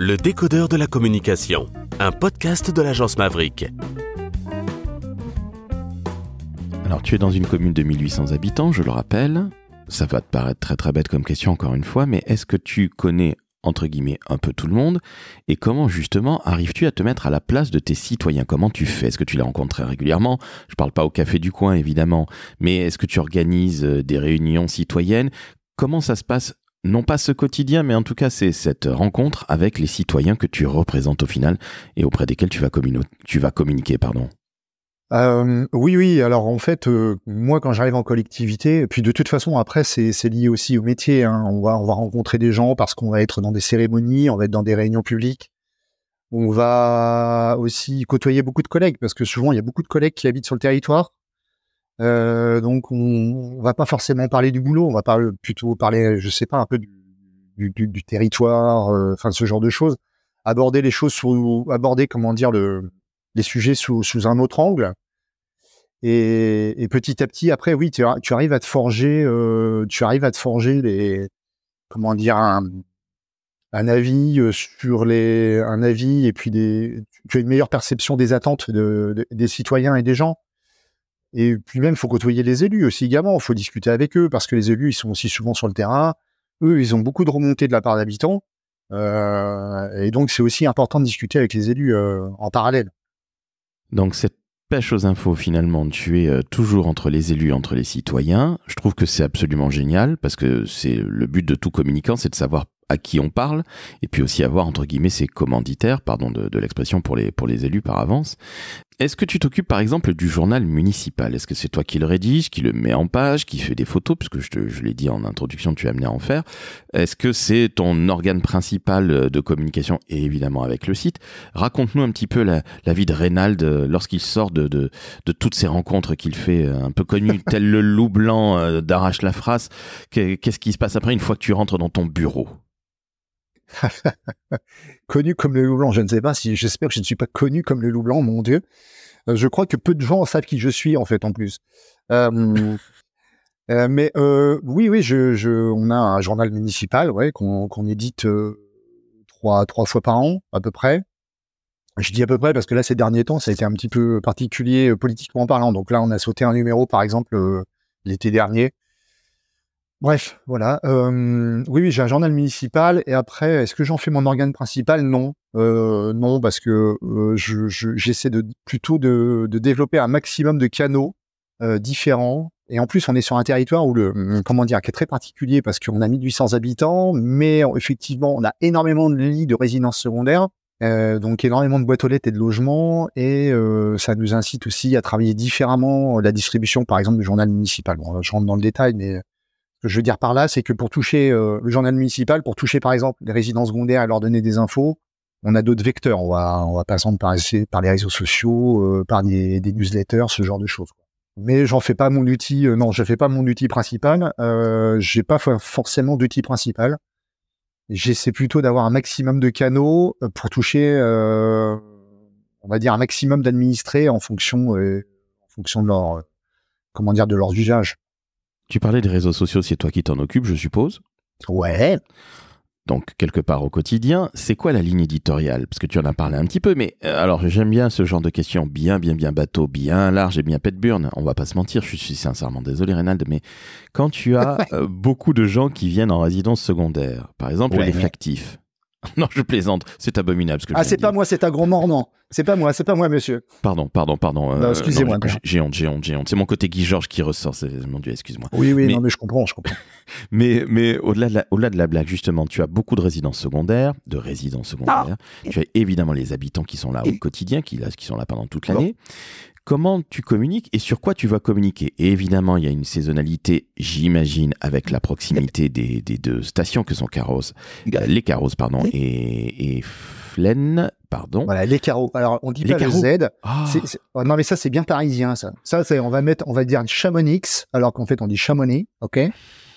Le décodeur de la communication, un podcast de l'agence Maverick. Alors, tu es dans une commune de 1800 habitants, je le rappelle. Ça va te paraître très très bête comme question encore une fois, mais est-ce que tu connais entre guillemets un peu tout le monde? Et comment justement arrives-tu à te mettre à la place de tes citoyens? Comment tu fais? Est-ce que tu les rencontres régulièrement? Je parle pas au café du coin évidemment, mais est-ce que tu organises euh, des réunions citoyennes? Comment ça se passe non pas ce quotidien, mais en tout cas c'est cette rencontre avec les citoyens que tu représentes au final et auprès desquels tu vas, communiquer. Pardon. Euh, oui, oui. Alors en fait, euh, moi quand j'arrive en collectivité, puis de toute façon après c'est lié aussi au métier. Hein. On va rencontrer des gens parce qu'on va être dans des cérémonies, on va être dans des réunions publiques. On va aussi côtoyer beaucoup de collègues parce que souvent il y a beaucoup de collègues qui habitent sur le territoire. Euh, donc on, on, va pas forcément parler du boulot, on va parler, plutôt parler, je sais pas, un peu du, du, du territoire, euh, enfin ce genre de choses. Aborder les choses sous, aborder comment dire le, les sujets sous, sous un autre angle. Et, et, petit à petit, après, oui, tu, tu arrives à te forger, euh, tu arrives à te forger les, comment dire, un, un avis euh, sur les, un avis et puis des, tu as une meilleure perception des attentes de, de, des citoyens et des gens. Et puis même, il faut côtoyer les élus aussi également. Il faut discuter avec eux parce que les élus, ils sont aussi souvent sur le terrain. Eux, ils ont beaucoup de remontées de la part d'habitants. Euh, et donc, c'est aussi important de discuter avec les élus euh, en parallèle. Donc, cette pêche aux infos, finalement, tu es euh, toujours entre les élus, entre les citoyens. Je trouve que c'est absolument génial parce que c'est le but de tout communicant, c'est de savoir à qui on parle, et puis aussi avoir entre guillemets ses commanditaires, pardon de, l'expression pour les élus par avance. Est-ce que tu t'occupes par exemple du journal municipal? Est-ce que c'est toi qui le rédige, qui le met en page, qui fait des photos, puisque je, te, je l'ai dit en introduction, tu es amené à en faire. Est-ce que c'est ton organe principal de communication? Et évidemment avec le site. Raconte-nous un petit peu la, la vie de Reynald lorsqu'il sort de, de, de, toutes ces rencontres qu'il fait, un peu connu tel le loup blanc euh, d'Arrache la phrase. Qu'est-ce qui se passe après une fois que tu rentres dans ton bureau? connu comme le loup blanc, je ne sais pas si j'espère que je ne suis pas connu comme le loup blanc, mon Dieu. Euh, je crois que peu de gens savent qui je suis en fait en plus. Euh, euh, mais oui, oui, je, je, on a un journal municipal, ouais, qu'on édite trois trois fois par an à peu près. Je dis à peu près parce que là ces derniers temps, ça a été un petit peu particulier politiquement parlant. Donc là, on a sauté un numéro par exemple l'été dernier Bref, voilà. Euh, oui, oui, j'ai un journal municipal et après, est-ce que j'en fais mon organe principal? Non, euh, non, parce que euh, j'essaie je, de plutôt de, de, développer un maximum de canaux euh, différents. Et en plus, on est sur un territoire où le hum, comment dire, qui est très particulier parce qu'on a 1800 habitants, mais effectivement, on a énormément de lits de résidence secondaire. Euh, donc énormément de boîtes aux lettres et de logements et euh, ça nous incite aussi à travailler différemment la distribution par exemple du journal municipal. Bon, je rentre dans le détail mais ce que je veux dire par là, c'est que pour toucher euh, le journal municipal, pour toucher par exemple les résidences secondaires et leur donner des infos, on a d'autres vecteurs. On va, on va passer par, par les réseaux sociaux, euh, par des, newsletters, ce genre de choses. Mais j'en fais pas mon outil. Euh, non, je fais pas mon outil principal. Euh, J'ai pas forcément d'outil principal. J'essaie plutôt d'avoir un maximum de canaux pour toucher, on va dire, un maximum d'administrés en fonction, de leur, comment de leurs usages. Tu parlais des réseaux sociaux, c'est toi qui t'en occupes, je suppose Ouais. Donc, quelque part au quotidien, c'est quoi la ligne éditoriale? Parce que tu en as parlé un petit peu, mais euh, alors j'aime bien ce genre de questions bien, bien, bien bateau, bien large et bien pète burne. On va pas se mentir, je suis sincèrement désolé, Reynald, mais quand tu as euh, beaucoup de gens qui viennent en résidence secondaire, par exemple Ouais, les ouais. flactifs. Non, je plaisante, c'est abominable ce que je Ah, c'est pas moi, c'est un gros mordant. C'est pas moi, c'est pas moi, monsieur. Pardon, pardon, pardon. Non, excusez-moi, j'ai- j'ai honte, j'ai honte, j'ai honte. C'est mon côté Guy Georges qui ressort. c'est- Mon Dieu, excuse-moi. Oui, oui, Mais- non, mais je comprends, je comprends. Mais, mais au-delà de, la, au-delà de la blague, justement, tu as beaucoup de résidences secondaires, de résidences secondaires. Tu as évidemment les habitants qui sont là au quotidien, qui, là, qui sont là pendant toute l'année. Comment tu communiques et sur quoi tu vas communiquer Et évidemment, il y a une saisonnalité, j'imagine, avec la proximité des, des deux stations que sont Carros, euh, les Carros, pardon, et, et Flaine, pardon. Voilà, les carreaux. Alors, on dit Les pas carreaux. le Z. Ah, oh, non, mais ça, c'est bien parisien, ça. Ça, c'est, on va mettre, on va dire Chamonix, alors qu'en fait, on dit Chamonix, ok?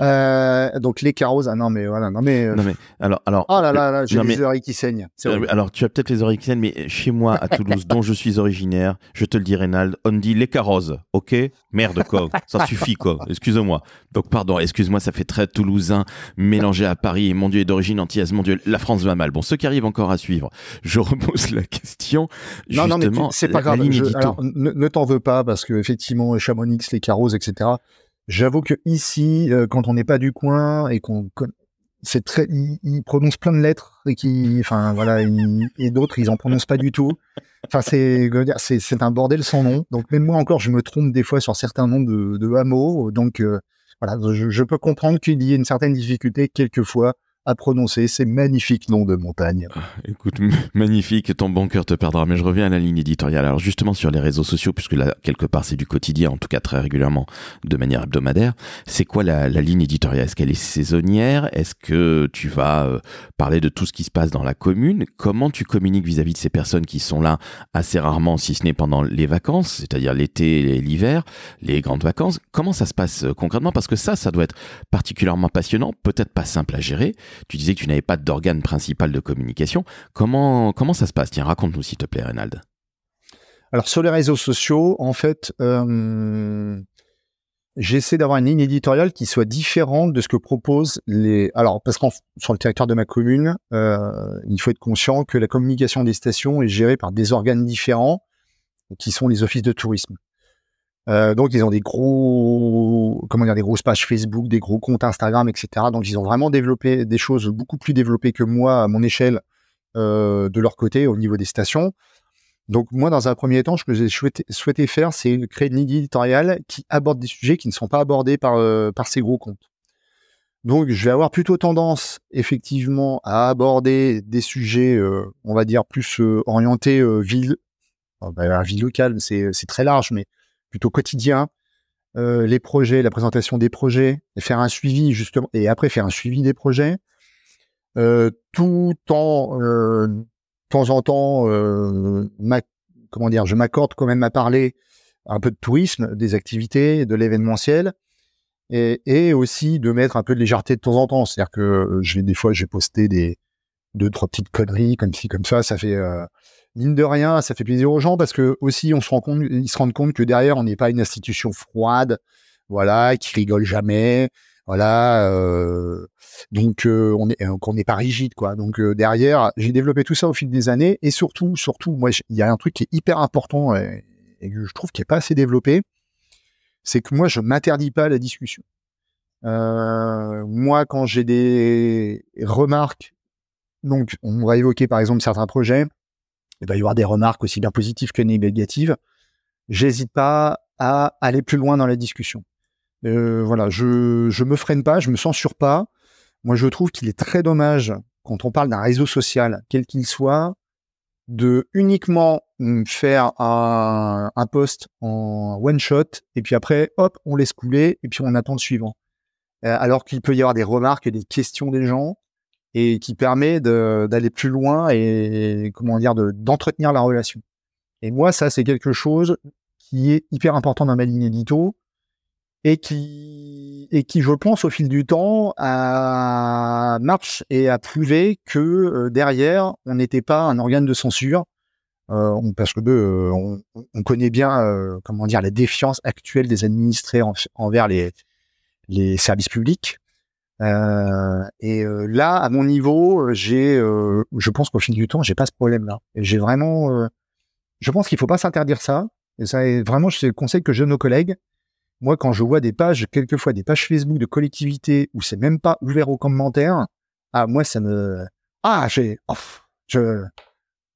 Euh, donc les carreaux, ah non mais voilà, non mais. euh, Non mais alors alors. Oh là là, là j'ai les mais- oreilles qui saignent. Euh. Alors, tu as peut-être les oreilles qui saignent, mais chez moi, à Toulouse, dont je suis originaire, je te le dis, Reynald, on dit les carrozes, ok? Merde, quoi. Ça suffit, quoi. Excuse-moi. Donc, pardon, excuse-moi, ça fait très toulousain, mélangé à Paris, et mon Dieu d'origine antillaise, mon Dieu, la France va mal. Bon, ceux qui arrivent encore à suivre, je repose la question. Non, non, mais justement, c'est pas grave. Je- alors, ne, ne t'en veux pas parce que effectivement, Chamonix, les carreaux, etc. J'avoue que ici, euh, quand on n'est pas du coin et qu'on c'est très, ils, prononcent plein de lettres et qui, enfin voilà, et d'autres ils en prononcent pas du tout. Enfin c'est, c'est un bordel sans nom. Donc même moi encore, je me trompe des fois sur certains noms de, de hameaux. Donc euh, voilà, je, je peux comprendre qu'il y ait une certaine difficulté quelquefois à prononcer ces magnifiques noms de montagne. Écoute, m- magnifique, ton bon cœur te perdra, mais je reviens à la ligne éditoriale. Alors justement sur les réseaux sociaux, puisque là, quelque part, c'est du quotidien, en tout cas très régulièrement, de manière hebdomadaire, c'est quoi la, ligne éditoriale? Est-ce qu'elle est saisonnière? Est-ce que tu vas euh, parler de tout ce qui se passe dans la commune? Comment tu communiques vis-à-vis de ces personnes qui sont là assez rarement, si ce n'est pendant les vacances, c'est-à-dire l'été et l'hiver, les grandes vacances? Comment ça se passe euh, concrètement? Parce que ça, ça doit être particulièrement passionnant, peut-être pas simple à gérer. Tu disais que tu n'avais pas d'organe principal de communication. Comment, comment ça se passe? Tiens, raconte-nous s'il te plaît, Reynald. Alors sur les réseaux sociaux, en fait, euh, j'essaie d'avoir une ligne éditoriale qui soit différente de ce que proposent les. Alors parce qu'en sur le territoire de ma commune, euh, il faut être conscient que la communication des stations est gérée par des organes différents, qui sont les offices de tourisme. Euh, donc ils ont des gros, comment dire, des grosses pages Facebook, des gros comptes Instagram, etc. Donc ils ont vraiment développé des choses beaucoup plus développées que moi à mon échelle euh, de leur côté au niveau des stations. Donc moi, dans un premier temps, ce que j'ai souhaité, faire, c'est créer une ligne éditoriale qui aborde des sujets qui ne sont pas abordés par, euh, par ces gros comptes. Donc je vais avoir plutôt tendance, effectivement, à aborder des sujets, on va dire, plus orientés ville, oh, bah, la vie locale, c'est très large, mais plutôt quotidien, euh, les projets, la présentation des projets, et faire un suivi, justement, et après faire un suivi des projets, euh, tout en euh, temps en temps, comment dire, je m'accorde quand même à parler un peu de tourisme, des activités, de l'événementiel, et, et aussi de mettre un peu de légèreté de temps en temps. C'est-à-dire que des fois, j'ai posté des deux trois petites conneries comme ci comme ça, ça fait euh, mine de rien, ça fait plaisir aux gens parce que aussi on se rend compte, ils se rendent compte que derrière on n'est pas une institution froide, voilà, qui rigole jamais, voilà. euh, donc euh, on est qu'on n'est pas rigide quoi. Donc euh, derrière, j'ai développé tout ça au fil des années et surtout surtout moi il y a un truc qui est hyper important et, que je trouve qui est pas assez développé, c'est que moi je m'interdis pas la discussion. Euh, moi quand j'ai des remarques, donc on va évoquer par exemple certains projets, il va y avoir des remarques aussi bien positives que négatives. J'hésite pas à aller plus loin dans la discussion. Euh, voilà, je je me freine pas, je me censure pas. Moi, je trouve qu'il est très dommage quand on parle d'un réseau social, quel qu'il soit, de uniquement faire un, un post en one shot et puis après, hop, on laisse couler et puis on attend le suivant. Euh, alors qu'il peut y avoir des remarques et des questions des gens et qui permet d'aller plus loin et comment dire de- d'entretenir la relation. Et moi, ça, c'est quelque chose qui est hyper important dans ma ligne édito et qui, et qui, je pense, au fil du temps, a marche et a prouvé que euh, derrière, on n'était pas un organe de censure, euh, parce que euh, on, on connaît bien, comment dire, la défiance actuelle des administrés en- envers les, les services publics. Euh, et euh, là, à mon niveau, euh, j'ai, euh, je pense qu'au fil du temps, j'ai pas ce problème-là. J'ai vraiment, je pense qu'il faut pas s'interdire ça. Et ça, est vraiment, c'est le conseil que je donne aux collègues. Moi, quand je vois des pages, quelquefois des pages Facebook de collectivités où c'est même pas ouvert aux commentaires, ah, moi, ça me, ah, j'ai, oh, je,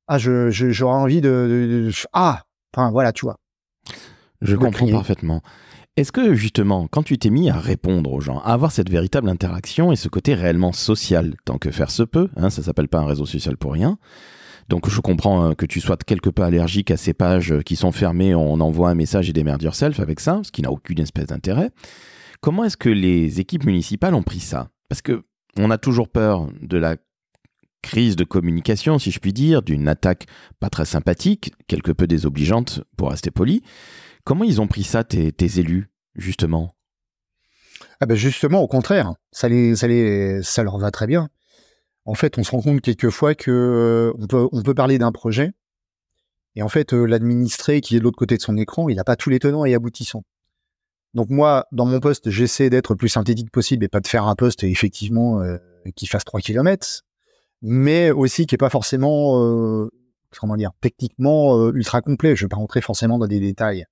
ah, je, j'aurais envie de, de- de- ah, enfin, voilà, tu vois. Je comprends crier. parfaitement. Est-ce que justement, quand tu t'es mis à répondre aux gens, à avoir cette véritable interaction et ce côté réellement social, tant que faire se peut, hein, ça s'appelle pas un réseau social pour rien. Donc je comprends euh, que tu sois quelque peu allergique à ces pages euh, qui sont fermées, on envoie un message et démerde yourself avec ça, ce qui n'a aucune espèce d'intérêt. Comment est-ce que les équipes municipales ont pris ça? Parce que on a toujours peur de la crise de communication, si je puis dire, d'une attaque pas très sympathique, quelque peu désobligeante pour rester poli. Comment ils ont pris ça, tes, élus, justement? Ah ben justement, au contraire, ça, les, ça, les, ça leur va très bien. En fait, on se rend compte quelquefois que euh, on, peut, parler d'un projet, et en fait, euh, l'administré qui est de l'autre côté de son écran, il n'a pas tous les tenants et aboutissants. Donc moi, dans mon poste, j'essaie d'être le plus synthétique possible et pas de faire un poste effectivement euh, qui fasse 3 km, mais aussi qui est pas forcément, techniquement ultra complet. Je vais pas rentrer forcément dans des détails.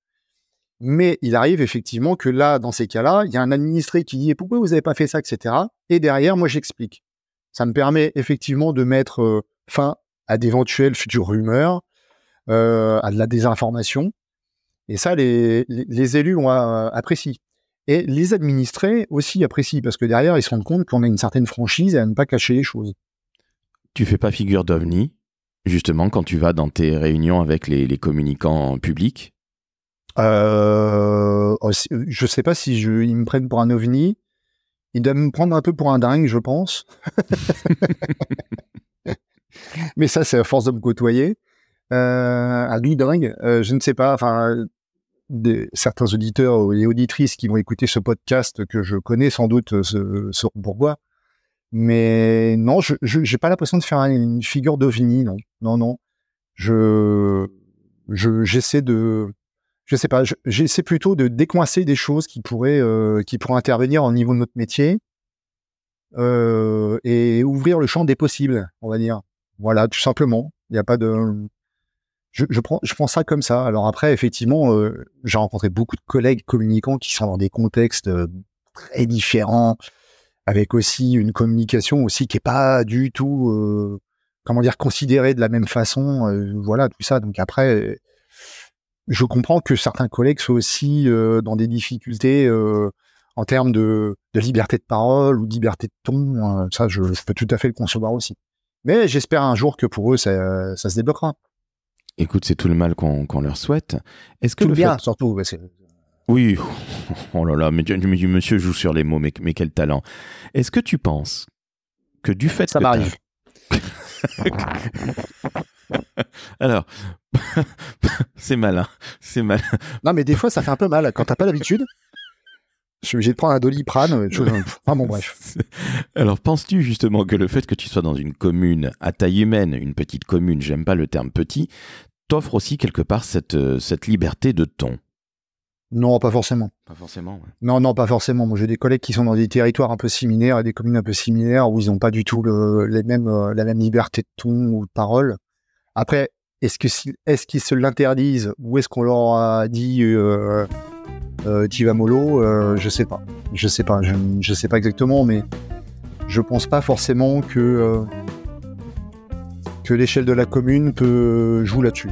Mais il arrive effectivement que là, dans ces cas-là, il y a un administré qui dit pourquoi vous n'avez pas fait ça, etc. Et derrière, moi, j'explique. Ça me permet effectivement de mettre fin à d'éventuelles futures rumeurs, à de la désinformation, et ça, les, les élus ont euh, apprécié. Et les administrés aussi apprécient, parce que derrière, ils se rendent compte qu'on a une certaine franchise et à ne pas cacher les choses. Tu fais pas figure d'ovni, justement, quand tu vas dans tes réunions avec les, les communicants publics euh, oh, Je sais pas si je, ils me prennent pour un ovni. Ils doivent me prendre un peu pour un dingue, je pense. Mais ça, c'est à force de me côtoyer. Euh, un dingue, euh, je ne sais pas. Enfin, certains auditeurs et auditrices qui vont écouter ce podcast que je connais sans doute euh, sauront pourquoi. Mais non, je j'ai pas l'impression de faire une figure d'ovni, non, non, non. Je j'essaie de je sais pas, j'essaie plutôt de décoincer des choses qui pourraient euh, intervenir au niveau de notre métier euh, et ouvrir le champ des possibles, on va dire. Voilà, tout simplement. Il n'y a pas de je, prends, ça comme ça. Alors après, effectivement, euh, j'ai rencontré beaucoup de collègues communicants qui sont dans des contextes très différents, avec aussi une communication aussi qui est pas du tout, comment dire, considérée de la même façon. voilà, tout ça. Donc après, je comprends que certains collègues soient aussi dans des difficultés en termes de, de, liberté de parole ou de liberté de ton. ça, je, je, peux tout à fait le concevoir aussi. Mais j'espère un jour que pour eux, ça, ça se débloquera. Écoute, c'est tout le mal qu'on leur souhaite. Est-ce que tout le bien, surtout. oui, oh là là, mais, mais, monsieur joue sur les mots, mais, mais quel talent. Est-ce que tu penses que du fait ça que m'arrive. Alors, c'est malin, c'est malin. Non, mais des fois, ça fait un peu mal quand t'as pas l'habitude. Je suis obligé de prendre un doliprane. Euh, enfin bon, bref. Alors, penses-tu justement que le fait que tu sois dans une commune à taille humaine, une petite commune, j'aime pas le terme petit, t'offre aussi quelque part cette, euh, cette liberté de ton? Non, pas forcément. Pas forcément, Non, non, pas forcément. Moi, j'ai des collègues qui sont dans des territoires un peu similaires et des communes un peu similaires où ils n'ont pas du tout le, les mêmes, euh, la même liberté de ton ou de parole. Après, est-ce qu'ils se l'interdisent ou est-ce qu'on leur a dit euh, Tivamolo, euh, je sais pas. Je sais pas. Je, je, sais pas exactement, mais je pense pas forcément que, euh, que l'échelle de la commune peut jouer là-dessus.